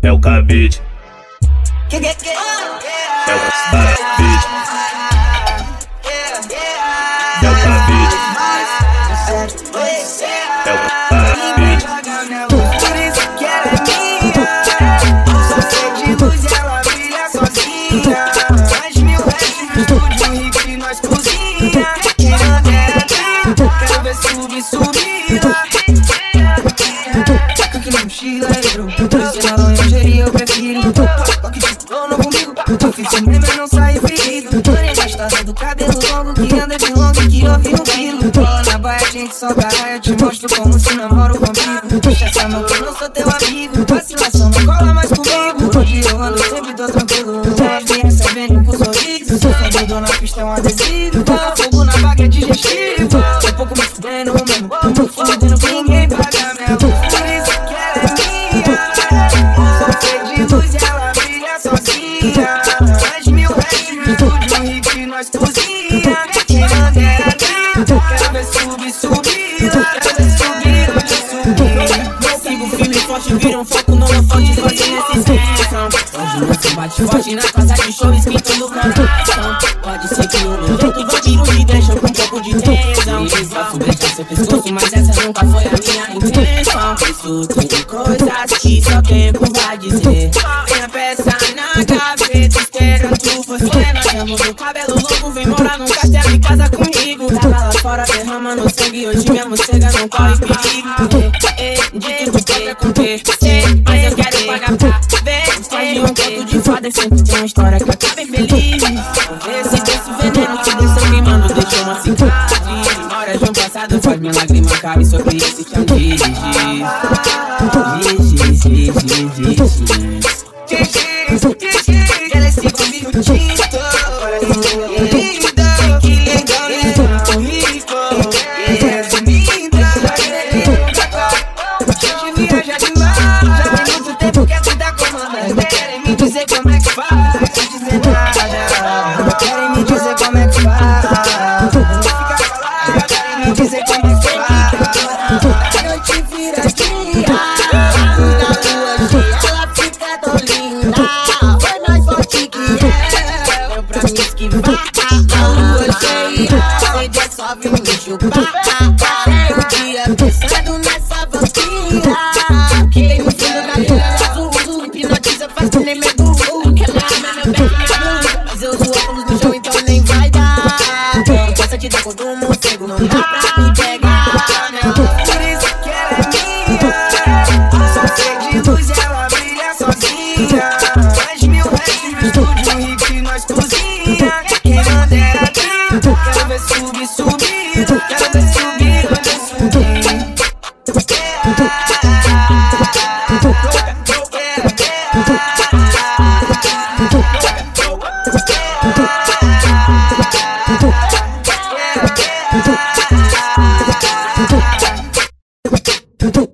É o cabide. Que que que? É o cabide. É o cabide. É o cabide. Por isso que ela é minha. Só sei de luz e ela brilha sozinha. Mais mil restos no estúdio rico e nós cozinha. Quem anda é dentro, quero ver subir, subir. Na mochila, bro. Flow no comigo. Difícil mesmo não sair ferido. Porém gostosa do cabelo longo que anda de longo e que ouve um grilo. Cola na baia, gente solta a raia. Te mostro como se namoro comigo. Puxa essa mão que eu não sou teu amigo. Vacilação não cola mais comigo. Hoje eu ando sempre tô tranquilo. Mas me recebendo com sorriso. Sou na pista é um adesivo. Fogo na vaga é digestivo. Tô pouco me fudendo mesmo. Tô fudendo Quero ver subir, subir. Quero ver subir, subir. Não sigo firme e forte, vira um foco no holofote, fazendo essa extensão. Hoje você bate forte na casa de show, esquentando o coração. Pode ser que o meu jeito vampiro me deixa com um pouco de tesão. Posso deixar seu pescoço, mas essa nunca foi a minha intenção. Isso tem coisas que só tempo vai dizer. Tem a peça na gaveta, esperando você. Nós estamos no cabelo louco, vem morar num castelo em casa comigo. Fora derramando sangue, hoje minha morcega não corre perigo. Eh, eh, De tudo pode acontecer, mas eu quero pagar pra ver. Escolhe um conto de fada, tem uma história que acaba. Vou ver se veneno que desceu queimando, deixou uma cicatriz. Memórias de um passado faz milagre macabro sobre esse chão de giz. Giz, giz, giz, giz, giz. Ela é cinco minutinhos. Me dizer como é que faz. A noite vira dia, a luz da lua cheia, ela fica tão linda. Foi mais forte eu, pra me esquivar. A lua cheia, só vir me chupar. Parei o dia nessa vampira. Que no fundo da minha azul, hipnotiza, faz nem Posso te dar conta do morcego, não dá pra me pegar, não. Por isso que ela é minha. Só sei de luz ela brilha sozinha. Mais mil restos no estúdio e nós cozinha. Quem anda era dentro. Quero ver subir, subir. Quero ver subir, ver subir. Do do